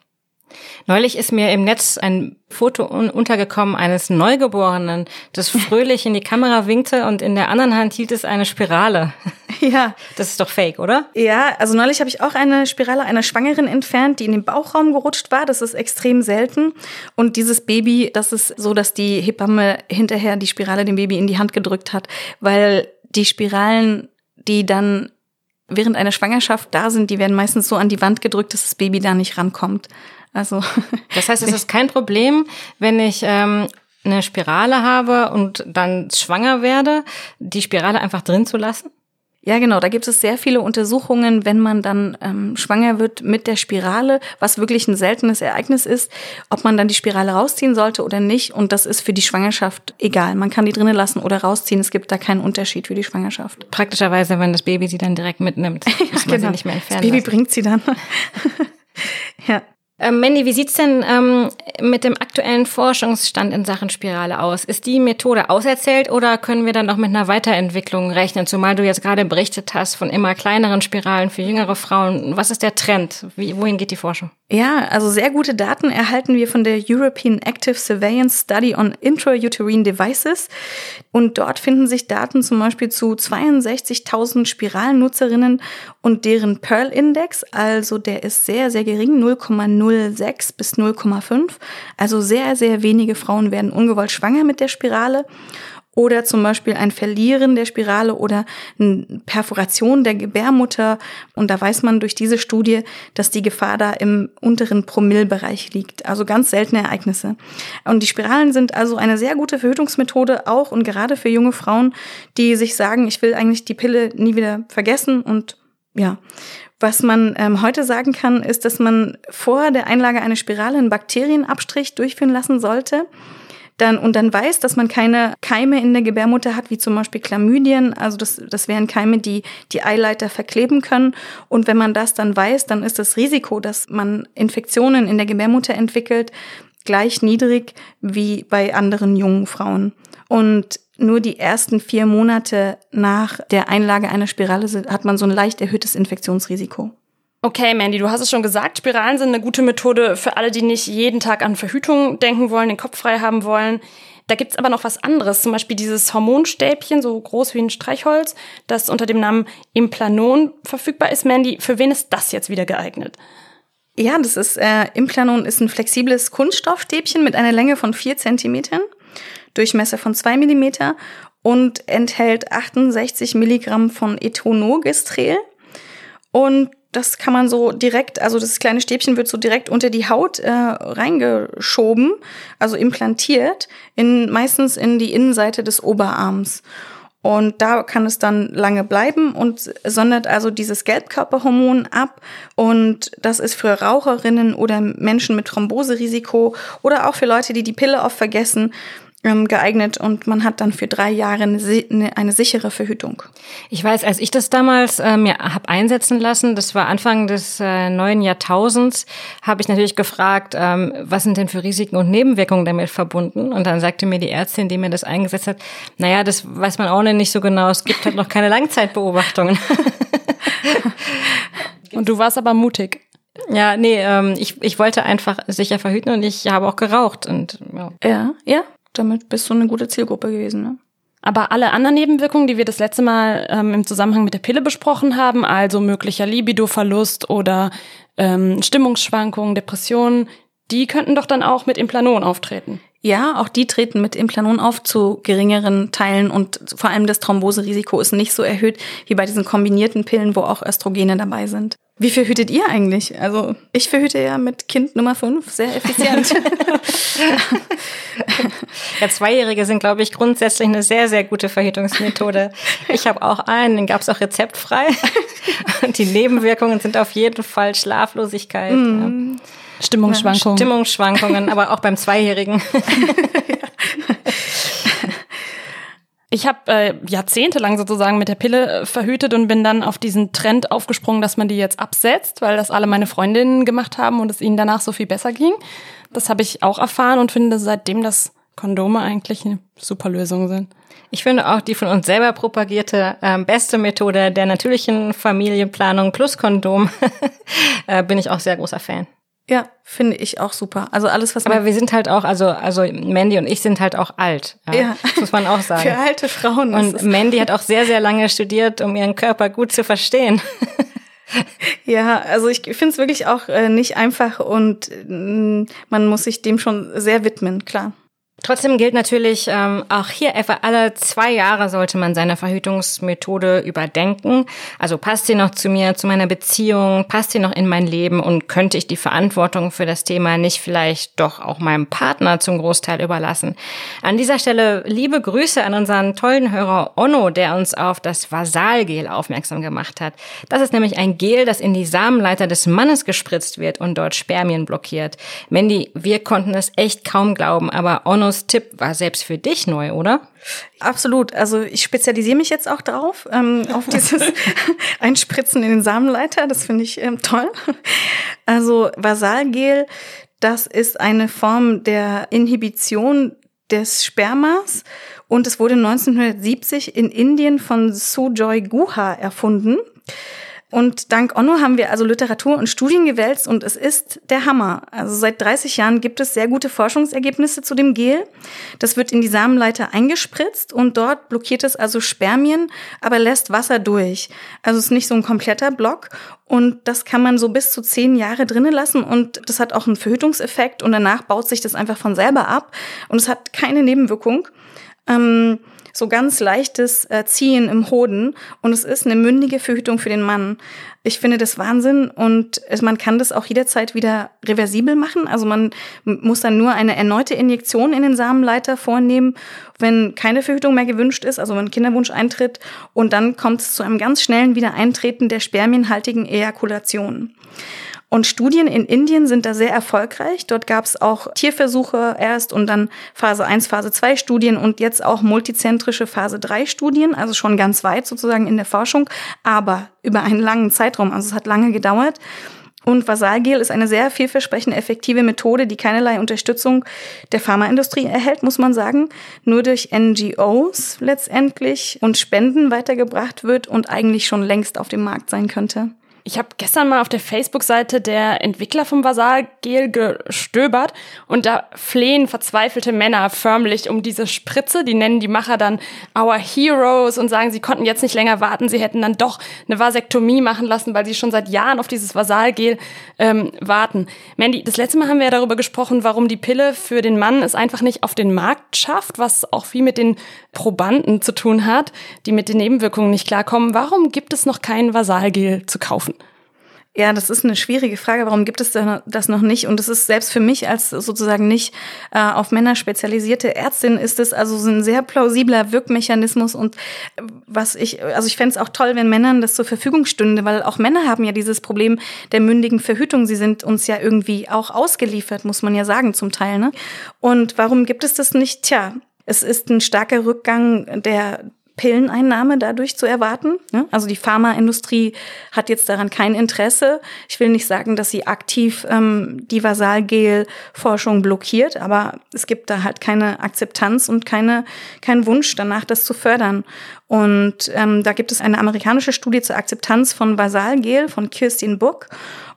Neulich ist mir im Netz ein Foto untergekommen eines Neugeborenen, das fröhlich in die Kamera winkte und in der anderen Hand hielt es eine Spirale. Ja. Das ist doch fake, oder? Ja, also neulich habe ich auch eine Spirale einer Schwangeren entfernt, die in den Bauchraum gerutscht war. Das ist extrem selten. Und dieses Baby, das ist so, dass die Hebamme hinterher die Spirale dem Baby in die Hand gedrückt hat, weil die Spiralen, die dann während einer Schwangerschaft da sind, die werden meistens so an die Wand gedrückt, dass das Baby da nicht rankommt. Also das heißt, es ist kein Problem, wenn ich ähm, eine Spirale habe und dann schwanger werde, die Spirale einfach drin zu lassen? Ja, genau. Da gibt es sehr viele Untersuchungen, wenn man dann ähm, schwanger wird mit der Spirale, was wirklich ein seltenes Ereignis ist, ob man dann die Spirale rausziehen sollte oder nicht. Und das ist für die Schwangerschaft egal. Man kann die drinnen lassen oder rausziehen. Es gibt da keinen Unterschied für die Schwangerschaft. Praktischerweise, wenn das Baby sie dann direkt mitnimmt, muss ja, man genau. sie nicht mehr entfernen. Das Baby lassen. bringt sie dann. ja. Ähm, Mandy, wie sieht's denn ähm, mit dem aktuellen Forschungsstand in Sachen Spirale aus? Ist die Methode auserzählt oder können wir dann noch mit einer Weiterentwicklung rechnen? Zumal du jetzt gerade berichtet hast von immer kleineren Spiralen für jüngere Frauen. Was ist der Trend? Wie, wohin geht die Forschung? Ja, also sehr gute Daten erhalten wir von der European Active Surveillance Study on Intrauterine Devices. Und dort finden sich Daten zum Beispiel zu 62.000 Spiralnutzerinnen und deren Pearl-Index. Also der ist sehr, sehr gering, 0,06 bis 0,5. Also sehr, sehr wenige Frauen werden ungewollt schwanger mit der Spirale oder zum Beispiel ein Verlieren der Spirale oder eine Perforation der Gebärmutter. Und da weiß man durch diese Studie, dass die Gefahr da im unteren Promillbereich liegt. Also ganz seltene Ereignisse. Und die Spiralen sind also eine sehr gute Verhütungsmethode auch und gerade für junge Frauen, die sich sagen, ich will eigentlich die Pille nie wieder vergessen und ja. Was man ähm, heute sagen kann, ist, dass man vor der Einlage einer Spirale einen Bakterienabstrich durchführen lassen sollte dann, und dann weiß, dass man keine Keime in der Gebärmutter hat, wie zum Beispiel Chlamydien. Also das, das wären Keime, die die Eileiter verkleben können. Und wenn man das dann weiß, dann ist das Risiko, dass man Infektionen in der Gebärmutter entwickelt, gleich niedrig wie bei anderen jungen Frauen. Und nur die ersten vier Monate nach der Einlage einer Spirale hat man so ein leicht erhöhtes Infektionsrisiko. Okay, Mandy, du hast es schon gesagt, Spiralen sind eine gute Methode für alle, die nicht jeden Tag an Verhütung denken wollen, den Kopf frei haben wollen. Da gibt's aber noch was anderes, zum Beispiel dieses Hormonstäbchen, so groß wie ein Streichholz, das unter dem Namen Implanon verfügbar ist. Mandy, für wen ist das jetzt wieder geeignet? Ja, das ist, äh, Implanon ist ein flexibles Kunststoffstäbchen mit einer Länge von vier Zentimetern, Durchmesser von zwei Millimeter und enthält 68 Milligramm von Etonogestrel. Und das kann man so direkt, also das kleine Stäbchen wird so direkt unter die Haut äh, reingeschoben, also implantiert, in, meistens in die Innenseite des Oberarms. Und da kann es dann lange bleiben und sondert also dieses Gelbkörperhormon ab. Und das ist für Raucherinnen oder Menschen mit Thromboserisiko oder auch für Leute, die die Pille oft vergessen, geeignet und man hat dann für drei Jahre eine, eine sichere Verhütung. Ich weiß, als ich das damals äh, mir hab einsetzen lassen, das war Anfang des äh, neuen Jahrtausends, habe ich natürlich gefragt, ähm, was sind denn für Risiken und Nebenwirkungen damit verbunden? Und dann sagte mir die Ärztin, die mir das eingesetzt hat, naja, das weiß man auch nicht so genau, es gibt halt noch keine Langzeitbeobachtungen. und du warst aber mutig. Ja, nee, ähm, ich, ich wollte einfach sicher verhüten und ich habe auch geraucht und ja. Ja, ja damit bist du eine gute Zielgruppe gewesen. Ne? Aber alle anderen Nebenwirkungen, die wir das letzte Mal ähm, im Zusammenhang mit der Pille besprochen haben, also möglicher Libidoverlust oder ähm, Stimmungsschwankungen, Depressionen, die könnten doch dann auch mit Implanon auftreten. Ja, auch die treten mit Implanon auf zu geringeren Teilen und vor allem das Thromboserisiko ist nicht so erhöht wie bei diesen kombinierten Pillen, wo auch Östrogene dabei sind. Wie verhütet ihr eigentlich? Also ich verhüte ja mit Kind Nummer 5 sehr effizient. ja, Zweijährige sind, glaube ich, grundsätzlich eine sehr, sehr gute Verhütungsmethode. Ich habe auch einen, den gab es auch rezeptfrei. Und die Nebenwirkungen sind auf jeden Fall Schlaflosigkeit. Mm. Ja. Stimmungsschwankungen. Stimmungsschwankungen, aber auch beim Zweijährigen. Ich habe äh, jahrzehntelang sozusagen mit der Pille äh, verhütet und bin dann auf diesen Trend aufgesprungen, dass man die jetzt absetzt, weil das alle meine Freundinnen gemacht haben und es ihnen danach so viel besser ging. Das habe ich auch erfahren und finde seitdem, dass Kondome eigentlich eine super Lösung sind. Ich finde auch die von uns selber propagierte ähm, beste Methode der natürlichen Familienplanung plus Kondom äh, bin ich auch sehr großer Fan. Ja, finde ich auch super. Also alles, was. Aber wir sind halt auch, also also Mandy und ich sind halt auch alt. Ja, ja. Das muss man auch sagen. Für alte Frauen. Und Mandy hat auch sehr sehr lange studiert, um ihren Körper gut zu verstehen. Ja, also ich finde es wirklich auch äh, nicht einfach und äh, man muss sich dem schon sehr widmen, klar. Trotzdem gilt natürlich, ähm, auch hier etwa alle zwei Jahre sollte man seine Verhütungsmethode überdenken. Also passt sie noch zu mir, zu meiner Beziehung, passt sie noch in mein Leben und könnte ich die Verantwortung für das Thema nicht vielleicht doch auch meinem Partner zum Großteil überlassen? An dieser Stelle liebe Grüße an unseren tollen Hörer Onno, der uns auf das Vasalgel aufmerksam gemacht hat. Das ist nämlich ein Gel, das in die Samenleiter des Mannes gespritzt wird und dort Spermien blockiert. Mandy, wir konnten es echt kaum glauben, aber Onnos Tipp war selbst für dich neu, oder? Absolut. Also ich spezialisiere mich jetzt auch drauf, ähm, auf dieses Einspritzen in den Samenleiter. Das finde ich ähm, toll. Also Vasalgel, das ist eine Form der Inhibition des Spermas und es wurde 1970 in Indien von Sujoy Guha erfunden. Und dank Onno haben wir also Literatur und Studien gewälzt und es ist der Hammer. Also seit 30 Jahren gibt es sehr gute Forschungsergebnisse zu dem Gel. Das wird in die Samenleiter eingespritzt und dort blockiert es also Spermien, aber lässt Wasser durch. Also es ist nicht so ein kompletter Block und das kann man so bis zu zehn Jahre drinnen lassen und das hat auch einen Verhütungseffekt und danach baut sich das einfach von selber ab und es hat keine Nebenwirkung. Ähm, so ganz leichtes äh, Ziehen im Hoden und es ist eine mündige Verhütung für den Mann. Ich finde das Wahnsinn und es, man kann das auch jederzeit wieder reversibel machen. Also man muss dann nur eine erneute Injektion in den Samenleiter vornehmen, wenn keine Verhütung mehr gewünscht ist, also wenn Kinderwunsch eintritt und dann kommt es zu einem ganz schnellen Wiedereintreten der spermienhaltigen Ejakulation. Und Studien in Indien sind da sehr erfolgreich. Dort gab es auch Tierversuche erst und dann Phase 1, Phase 2 Studien und jetzt auch multizentrische Phase 3 Studien, also schon ganz weit sozusagen in der Forschung, aber über einen langen Zeitraum. Also es hat lange gedauert. Und Vasalgel ist eine sehr vielversprechende, effektive Methode, die keinerlei Unterstützung der Pharmaindustrie erhält, muss man sagen, nur durch NGOs letztendlich und Spenden weitergebracht wird und eigentlich schon längst auf dem Markt sein könnte. Ich habe gestern mal auf der Facebook-Seite der Entwickler vom Vasalgel gestöbert und da flehen verzweifelte Männer förmlich um diese Spritze. Die nennen die Macher dann Our Heroes und sagen, sie konnten jetzt nicht länger warten. Sie hätten dann doch eine Vasektomie machen lassen, weil sie schon seit Jahren auf dieses Vasalgel ähm, warten. Mandy, das letzte Mal haben wir ja darüber gesprochen, warum die Pille für den Mann es einfach nicht auf den Markt schafft, was auch viel mit den Probanden zu tun hat, die mit den Nebenwirkungen nicht klarkommen. Warum gibt es noch kein Vasalgel zu kaufen? Ja, das ist eine schwierige Frage. Warum gibt es das noch nicht? Und es ist selbst für mich als sozusagen nicht äh, auf Männer spezialisierte Ärztin ist es also so ein sehr plausibler Wirkmechanismus. Und äh, was ich, also ich fände es auch toll, wenn Männern das zur Verfügung stünde, weil auch Männer haben ja dieses Problem der mündigen Verhütung. Sie sind uns ja irgendwie auch ausgeliefert, muss man ja sagen, zum Teil. Ne? Und warum gibt es das nicht? Tja, es ist ein starker Rückgang der Pilleneinnahme dadurch zu erwarten. Ne? Also die Pharmaindustrie hat jetzt daran kein Interesse. Ich will nicht sagen, dass sie aktiv ähm, die Vasalgel-Forschung blockiert, aber es gibt da halt keine Akzeptanz und keine, kein Wunsch danach, das zu fördern. Und ähm, da gibt es eine amerikanische Studie zur Akzeptanz von Vasalgel von Kirstin Book.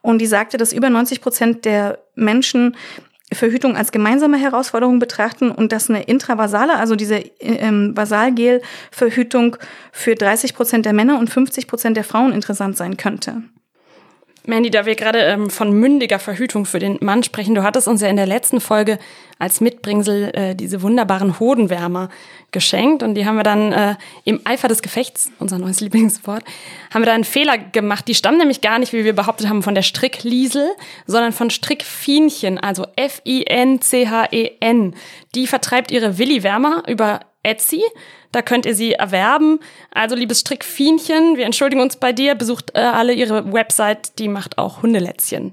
Und die sagte, dass über 90 Prozent der Menschen Verhütung als gemeinsame Herausforderung betrachten und dass eine intravasale, also diese ähm, Vasalgel-Verhütung für 30 Prozent der Männer und 50 Prozent der Frauen interessant sein könnte. Mandy, da wir gerade ähm, von mündiger Verhütung für den Mann sprechen, du hattest uns ja in der letzten Folge als Mitbringsel äh, diese wunderbaren Hodenwärmer geschenkt und die haben wir dann äh, im Eifer des Gefechts, unser neues Lieblingswort, haben wir da einen Fehler gemacht. Die stammen nämlich gar nicht, wie wir behauptet haben, von der Strickliesel, sondern von Strickfienchen, also F-I-N-C-H-E-N. Die vertreibt ihre Willi-Wärmer über Etsy. Da könnt ihr sie erwerben. Also, liebes Strickfienchen, wir entschuldigen uns bei dir. Besucht äh, alle ihre Website, die macht auch Hundelätzchen.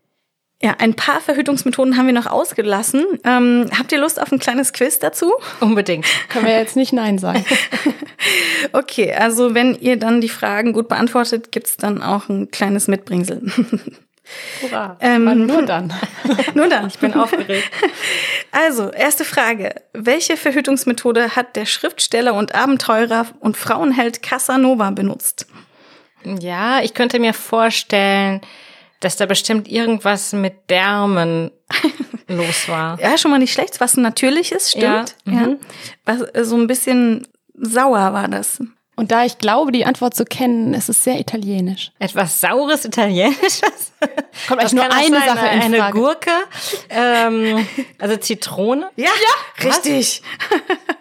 Ja, ein paar Verhütungsmethoden haben wir noch ausgelassen. Ähm, habt ihr Lust auf ein kleines Quiz dazu? Unbedingt. Können wir jetzt nicht Nein sagen. okay, also wenn ihr dann die Fragen gut beantwortet, gibt's dann auch ein kleines Mitbringsel. Hurra. Ähm, nur dann. nur dann. Ich bin aufgeregt. Also, erste Frage. Welche Verhütungsmethode hat der Schriftsteller und Abenteurer und Frauenheld Casanova benutzt? Ja, ich könnte mir vorstellen, dass da bestimmt irgendwas mit Därmen los war. Ja, schon mal nicht schlecht. Was natürliches, stimmt. Ja. Mhm. ja. Was, äh, so ein bisschen sauer war das. Und da ich glaube, die Antwort zu kennen, ist es sehr italienisch. Etwas saures Italienisches? Kommt eigentlich nur eine sein, Sache in Eine Gurke, ähm, also Zitrone. Ja, ja richtig.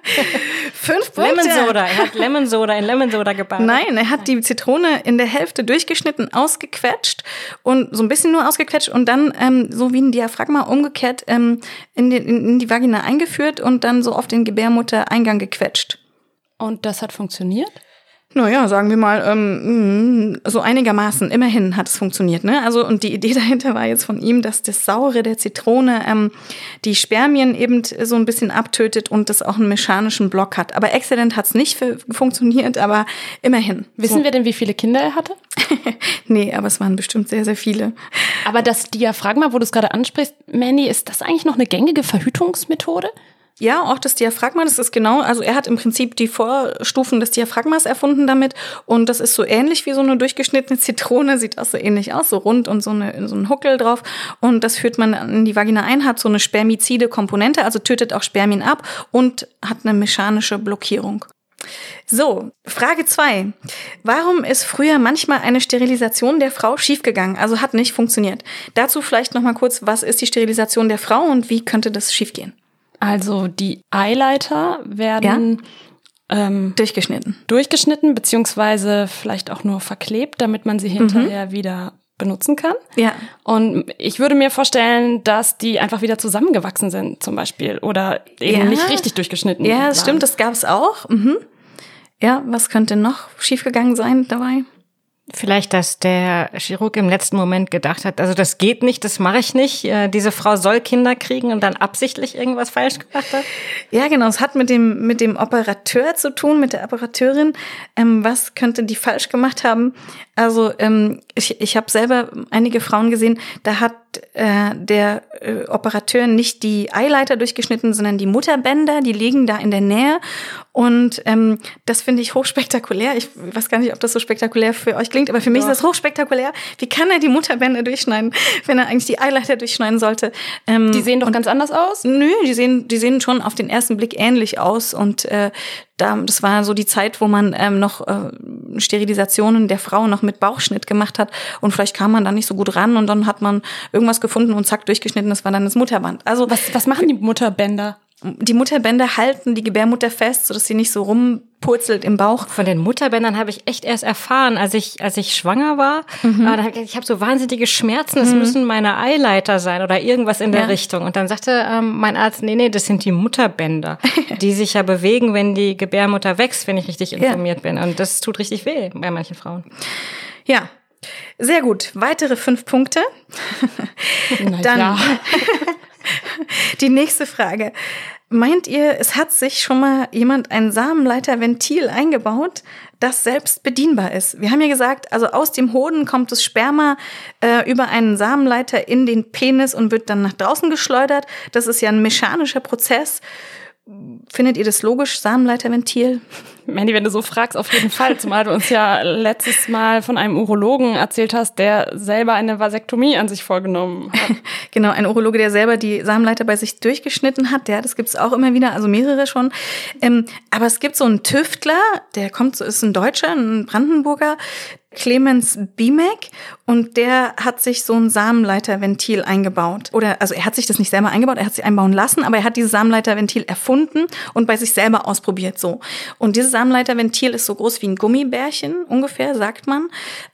Fünf Punkte. Lemon Soda. Er hat Lemon Soda in Lemon Soda gebacken. Nein, er hat die Zitrone in der Hälfte durchgeschnitten, ausgequetscht und so ein bisschen nur ausgequetscht und dann ähm, so wie ein Diaphragma umgekehrt ähm, in, die, in die Vagina eingeführt und dann so auf den Gebärmuttereingang gequetscht. Und das hat funktioniert? Naja, sagen wir mal, ähm, mm, so einigermaßen. Immerhin hat es funktioniert. Ne? Also und die Idee dahinter war jetzt von ihm, dass das Saure der Zitrone ähm, die Spermien eben so ein bisschen abtötet und das auch einen mechanischen Block hat. Aber exzellent hat es nicht funktioniert, aber immerhin. Wissen so. wir denn, wie viele Kinder er hatte? nee, aber es waren bestimmt sehr, sehr viele. Aber das Diaphragma, wo du es gerade ansprichst, Mandy, ist das eigentlich noch eine gängige Verhütungsmethode? Ja, auch das Diaphragma, das ist genau, also er hat im Prinzip die Vorstufen des Diaphragmas erfunden damit und das ist so ähnlich wie so eine durchgeschnittene Zitrone, sieht auch so ähnlich aus, so rund und so, eine, so ein Huckel drauf und das führt man in die Vagina ein, hat so eine spermizide Komponente, also tötet auch Spermien ab und hat eine mechanische Blockierung. So, Frage zwei: Warum ist früher manchmal eine Sterilisation der Frau schiefgegangen, also hat nicht funktioniert? Dazu vielleicht noch mal kurz, was ist die Sterilisation der Frau und wie könnte das schiefgehen? Also die Eileiter werden ja? ähm, durchgeschnitten. Durchgeschnitten, beziehungsweise vielleicht auch nur verklebt, damit man sie hinterher mhm. wieder benutzen kann. Ja. Und ich würde mir vorstellen, dass die einfach wieder zusammengewachsen sind, zum Beispiel. Oder eben ja. nicht richtig durchgeschnitten. Ja, das waren. stimmt, das gab es auch. Mhm. Ja, was könnte noch schiefgegangen sein dabei? Vielleicht, dass der Chirurg im letzten Moment gedacht hat, also das geht nicht, das mache ich nicht. Äh, diese Frau soll Kinder kriegen und dann absichtlich irgendwas falsch gemacht hat. Ja, genau. Es hat mit dem mit dem Operateur zu tun, mit der Operateurin. Ähm, was könnte die falsch gemacht haben? Also ähm, ich, ich habe selber einige Frauen gesehen, da hat äh, der äh, Operateur nicht die Eileiter durchgeschnitten, sondern die Mutterbänder, die liegen da in der Nähe. Und ähm, das finde ich hochspektakulär. Ich weiß gar nicht, ob das so spektakulär für euch klingt, aber für mich Doch. ist das hochspektakulär. Wie kann er die Mutterbänder durchschneiden, wenn er eigentlich die Eileiter durchschneiden sollte? Ähm, die sehen doch ganz anders aus? Nö, die sehen, die sehen schon auf den ersten Blick ähnlich aus. Und äh, da, das war so die Zeit, wo man ähm, noch äh, Sterilisationen der Frau noch mit Bauchschnitt gemacht hat und vielleicht kam man da nicht so gut ran und dann hat man irgendwas gefunden und zack durchgeschnitten, das war dann das Mutterband. Also was, was machen die Mutterbänder? Die Mutterbänder halten die Gebärmutter fest, sodass sie nicht so rumpurzelt im Bauch. Von den Mutterbändern habe ich echt erst erfahren, als ich als ich schwanger war. Mhm. Aber ich, ich habe so wahnsinnige Schmerzen. Das mhm. müssen meine Eileiter sein oder irgendwas in der ja. Richtung. Und dann sagte ähm, mein Arzt, nee, nee, das sind die Mutterbänder, die sich ja bewegen, wenn die Gebärmutter wächst, wenn ich richtig informiert ja. bin. Und das tut richtig weh bei manchen Frauen. Ja, sehr gut. Weitere fünf Punkte. Na Dann ja. die nächste Frage. Meint ihr, es hat sich schon mal jemand ein Samenleiterventil eingebaut, das selbst bedienbar ist? Wir haben ja gesagt, also aus dem Hoden kommt das Sperma äh, über einen Samenleiter in den Penis und wird dann nach draußen geschleudert. Das ist ja ein mechanischer Prozess. Findet ihr das logisch, Samenleiterventil? Mandy, wenn du so fragst, auf jeden Fall. Zumal du uns ja letztes Mal von einem Urologen erzählt hast, der selber eine Vasektomie an sich vorgenommen hat. genau, ein Urologe, der selber die Samenleiter bei sich durchgeschnitten hat. Ja, das gibt's auch immer wieder, also mehrere schon. Ähm, aber es gibt so einen Tüftler, der kommt, ist ein Deutscher, ein Brandenburger, Clemens Bimek und der hat sich so ein Samenleiterventil eingebaut. Oder, also er hat sich das nicht selber eingebaut, er hat sich einbauen lassen, aber er hat dieses Samenleiterventil erfunden und bei sich selber ausprobiert so. Und dieses Samenleiterventil ist so groß wie ein Gummibärchen ungefähr, sagt man.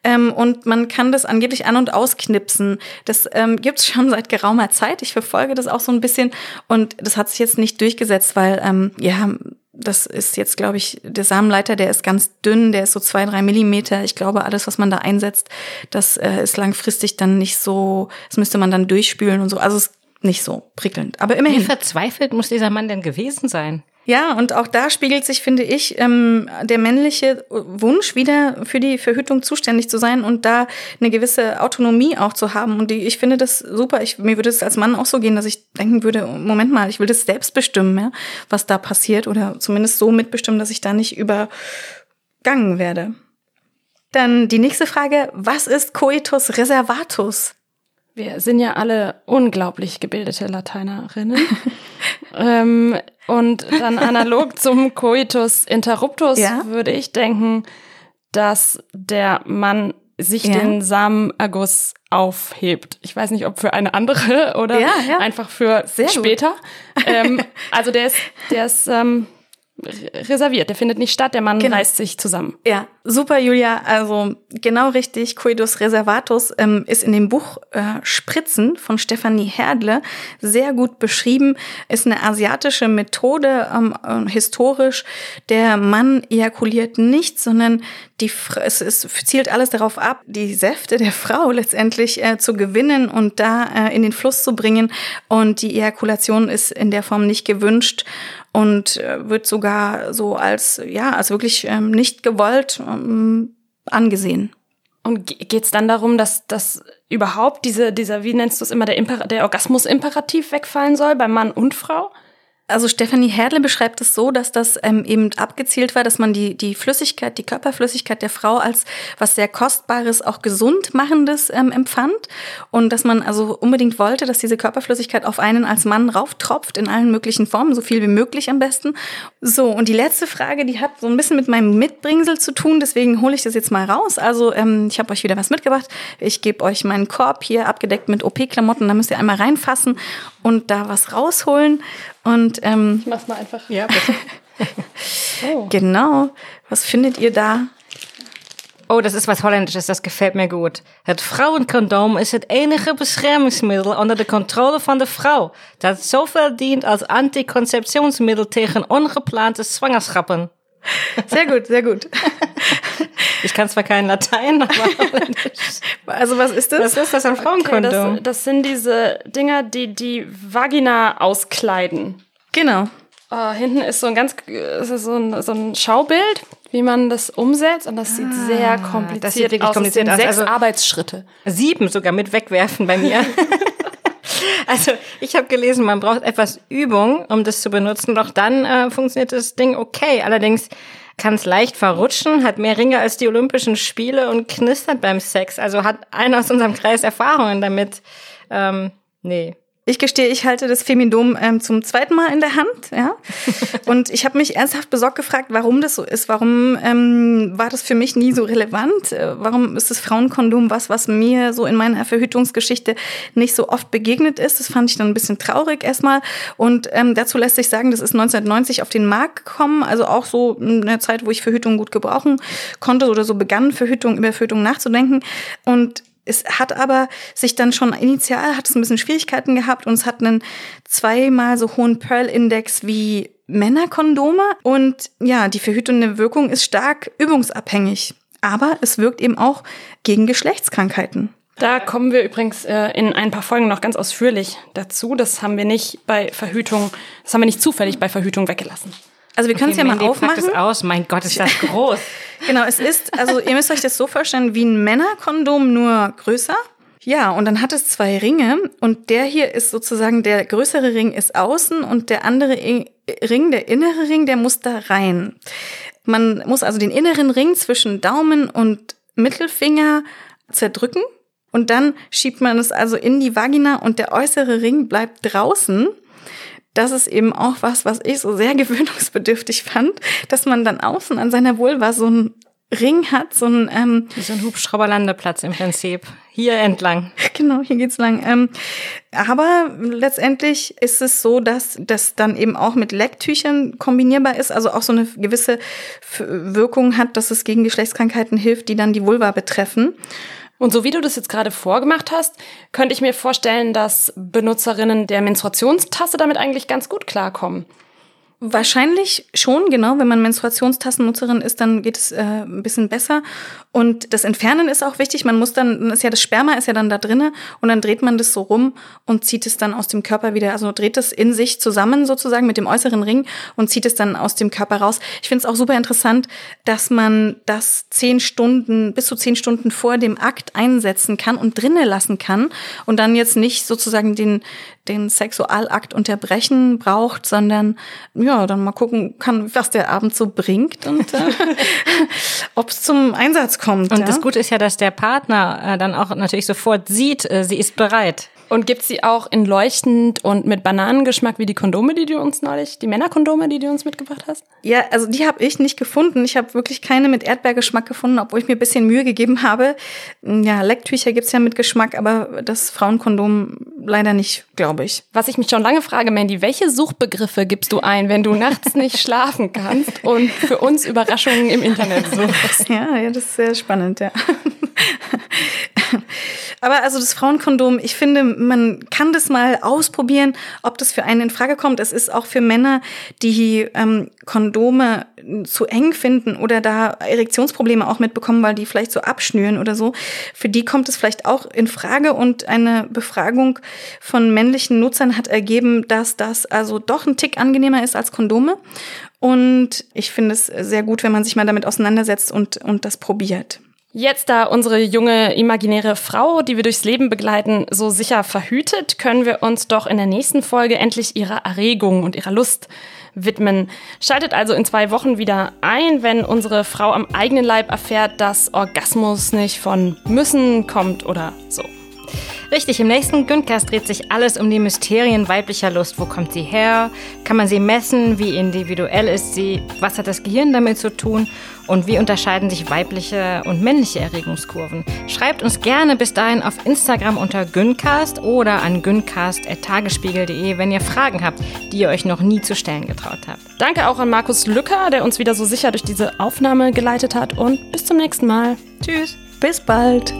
Ähm, und man kann das angeblich an- und ausknipsen. Das ähm, gibt's schon seit geraumer Zeit. Ich verfolge das auch so ein bisschen und das hat sich jetzt nicht durchgesetzt, weil ähm, ja das ist jetzt, glaube ich, der Samenleiter, der ist ganz dünn, der ist so zwei, drei Millimeter. Ich glaube, alles, was man da einsetzt, das äh, ist langfristig dann nicht so, das müsste man dann durchspülen und so. Also es ist nicht so prickelnd. Aber immerhin. Wie verzweifelt muss dieser Mann denn gewesen sein? Ja, und auch da spiegelt sich, finde ich, ähm, der männliche Wunsch wieder für die Verhütung zuständig zu sein und da eine gewisse Autonomie auch zu haben. Und die, ich finde das super. Ich, mir würde es als Mann auch so gehen, dass ich denken würde, Moment mal, ich will das selbst bestimmen, ja, was da passiert oder zumindest so mitbestimmen, dass ich da nicht übergangen werde. Dann die nächste Frage, was ist Coitus reservatus? Wir sind ja alle unglaublich gebildete Lateinerinnen. ähm, und dann analog zum Coitus interruptus Ja. würde ich denken, dass der Mann sich Ja. den Samenerguss aufhebt. Ich weiß nicht, ob für eine andere oder Ja, einfach für Sehr später. ähm, also der ist, der ist ähm, reserviert, der findet nicht statt, der Mann Genau. reißt sich zusammen. Ja, super, Julia. Also genau richtig. Coitus reservatus ähm, ist in dem Buch äh, Spritzen von Stefanie Herdle sehr gut beschrieben. Ist eine asiatische Methode, ähm, äh, historisch. Der Mann ejakuliert nicht, sondern die, es, es zielt alles darauf ab, die Säfte der Frau letztendlich äh, zu gewinnen und da äh, in den Fluss zu bringen. Und die Ejakulation ist in der Form nicht gewünscht und äh, wird sogar so als ja als wirklich ähm, nicht gewollt ähm, angesehen. Und ge- geht's dann darum, dass, dass überhaupt diese, dieser, wie nennst du es immer, der, Imper der Orgasmus-Imperativ wegfallen soll bei Mann und Frau? Also Stefanie Herdle beschreibt es so, dass das ähm, eben abgezielt war, dass man die, die Flüssigkeit, die Körperflüssigkeit der Frau als was sehr Kostbares, auch gesund machendes ähm, empfand. Und dass man also unbedingt wollte, dass diese Körperflüssigkeit auf einen als Mann rauftropft, in allen möglichen Formen, so viel wie möglich am besten. So, und die letzte Frage, die hat so ein bisschen mit meinem Mitbringsel zu tun, deswegen hole ich das jetzt mal raus. Also ähm, ich habe euch wieder was mitgebracht. Ich gebe euch meinen Korb hier abgedeckt mit OP-Klamotten, da müsst ihr einmal reinfassen und da was rausholen. Und ähm, Ich mach's mal einfach. Ja, bitte. Genau. Was findet ihr da? Oh, das ist was Holländisches, das gefällt mir gut. Het vrouwencondoom is het enige beschermingsmiddel onder de controle van de vrouw, dat zowel dient als anticonceptionsmiddel tegen ongeplante zwangerschappen. Sehr gut, sehr gut. Ich kann zwar kein Latein, aber. Also was ist das? Was ist das, ein Okay, Frauenkondom? das, das sind diese Dinger, die die Vagina auskleiden. Genau. Äh, hinten ist so ein ganz ist so ein, so ein Schaubild, wie man das umsetzt. Und das sieht sehr kompliziert das sieht wirklich aus. kompliziert es sind aus. sechs Also- Arbeitsschritte. Sieben sogar mit wegwerfen bei mir. Also ich habe gelesen, man braucht etwas Übung, um das zu benutzen. Doch dann äh, funktioniert das Ding okay. Allerdings kann es leicht verrutschen, hat mehr Ringe als die Olympischen Spiele und knistert beim Sex. Also hat einer aus unserem Kreis Erfahrungen damit. Ähm, nee. Ich gestehe, ich halte das Femidom ähm, zum zweiten Mal in der Hand, ja. Und ich habe mich ernsthaft besorgt gefragt, warum das so ist. Warum ähm, war das für mich nie so relevant? Äh, warum ist das Frauenkondom was, was mir so in meiner Verhütungsgeschichte nicht so oft begegnet ist? Das fand ich dann ein bisschen traurig erstmal. Und ähm, dazu lässt sich sagen, das ist 1990 auf den Markt gekommen, also auch so in der Zeit, wo ich Verhütung gut gebrauchen konnte oder so begann, Verhütung über Verhütung nachzudenken. Und es hat aber sich dann schon initial hat es ein bisschen Schwierigkeiten gehabt und es hat einen zweimal so hohen Pearl-Index wie Männerkondome und ja, die verhütende Wirkung ist stark übungsabhängig. Aber es wirkt eben auch gegen Geschlechtskrankheiten. Da kommen wir übrigens äh, in ein paar Folgen noch ganz ausführlich dazu. Das haben wir nicht bei Verhütung, das haben wir nicht zufällig bei Verhütung weggelassen. Also wir können es ja mal Mandy packt aufmachen. es aus. Mein Gott, ist das groß. Genau, es ist, also ihr müsst euch das so vorstellen, wie ein Männerkondom, nur größer. Ja, und dann hat es zwei Ringe und der hier ist sozusagen, der größere Ring ist außen und der andere Ring, der innere Ring, der muss da rein. Man muss also den inneren Ring zwischen Daumen und Mittelfinger zerdrücken und dann schiebt man es also in die Vagina und der äußere Ring bleibt draußen das ist eben auch was, was ich so sehr gewöhnungsbedürftig fand, dass man dann außen an seiner Vulva so ein Ring hat, so ein ähm, so ein Hubschrauberlandeplatz im Prinzip. Hier entlang. Genau, hier geht's lang. Ähm, aber letztendlich ist es so, dass das dann eben auch mit Lecktüchern kombinierbar ist, also auch so eine gewisse Wirkung hat, dass es gegen Geschlechtskrankheiten hilft, die dann die Vulva betreffen. Und so wie du das jetzt gerade vorgemacht hast, könnte ich mir vorstellen, dass Benutzerinnen der Menstruationstasse damit eigentlich ganz gut klarkommen. Wahrscheinlich schon, genau. Wenn man Menstruationstassennutzerin ist, dann geht es äh, ein bisschen besser. Und das Entfernen ist auch wichtig. Man muss dann, ist ja das Sperma ist ja dann da drinne und dann dreht man das so rum und zieht es dann aus dem Körper wieder, also dreht es in sich zusammen sozusagen mit dem äußeren Ring und zieht es dann aus dem Körper raus. Ich finde es auch super interessant, dass man das zehn Stunden, bis zu zehn Stunden vor dem Akt einsetzen kann und drinnen lassen kann und dann jetzt nicht sozusagen den, den Sexualakt unterbrechen braucht, sondern ja, dann mal gucken kann, was der Abend so bringt und äh, ob es zum Einsatz kommt. Und ja? das Gute ist ja, dass der Partner äh, dann auch natürlich sofort sieht, äh, sie ist bereit. Und gibt's sie auch in leuchtend und mit Bananengeschmack wie die Kondome, die du uns neulich, die Männerkondome, die du uns mitgebracht hast? Ja, also die habe ich nicht gefunden. Ich habe wirklich keine mit Erdbeergeschmack gefunden, obwohl ich mir ein bisschen Mühe gegeben habe. Ja, Lecktücher gibt's ja mit Geschmack, aber das Frauenkondom leider nicht, glaube ich. Was ich mich schon lange frage, Mandy, welche Suchbegriffe gibst du ein, wenn du nachts nicht schlafen kannst und für uns Überraschungen im Internet suchst? Ja, ja, das ist sehr spannend, ja. Aber also das Frauenkondom, ich finde, man kann das mal ausprobieren, ob das für einen in Frage kommt. Es ist auch für Männer, die ähm, Kondome zu eng finden oder da Erektionsprobleme auch mitbekommen, weil die vielleicht so abschnüren oder so. Für die kommt es vielleicht auch in Frage und eine Befragung von männlichen Nutzern hat ergeben, dass das also doch ein Tick angenehmer ist als Kondome. Und ich finde es sehr gut, wenn man sich mal damit auseinandersetzt und, und das probiert. Jetzt, da unsere junge imaginäre Frau, die wir durchs Leben begleiten, so sicher verhütet, können wir uns doch in der nächsten Folge endlich ihrer Erregung und ihrer Lust widmen. Schaltet also in zwei Wochen wieder ein, wenn unsere Frau am eigenen Leib erfährt, dass Orgasmus nicht von müssen kommt oder so. Richtig, im nächsten Güncast dreht sich alles um die Mysterien weiblicher Lust. Wo kommt sie her? Kann man sie messen? Wie individuell ist sie? Was hat das Gehirn damit zu tun? Und wie unterscheiden sich weibliche und männliche Erregungskurven? Schreibt uns gerne bis dahin auf Instagram unter Güncast oder an güncast.tagesspiegel.de, wenn ihr Fragen habt, die ihr euch noch nie zu stellen getraut habt. Danke auch an Markus Lücker, der uns wieder so sicher durch diese Aufnahme geleitet hat und bis zum nächsten Mal. Tschüss. Bis bald.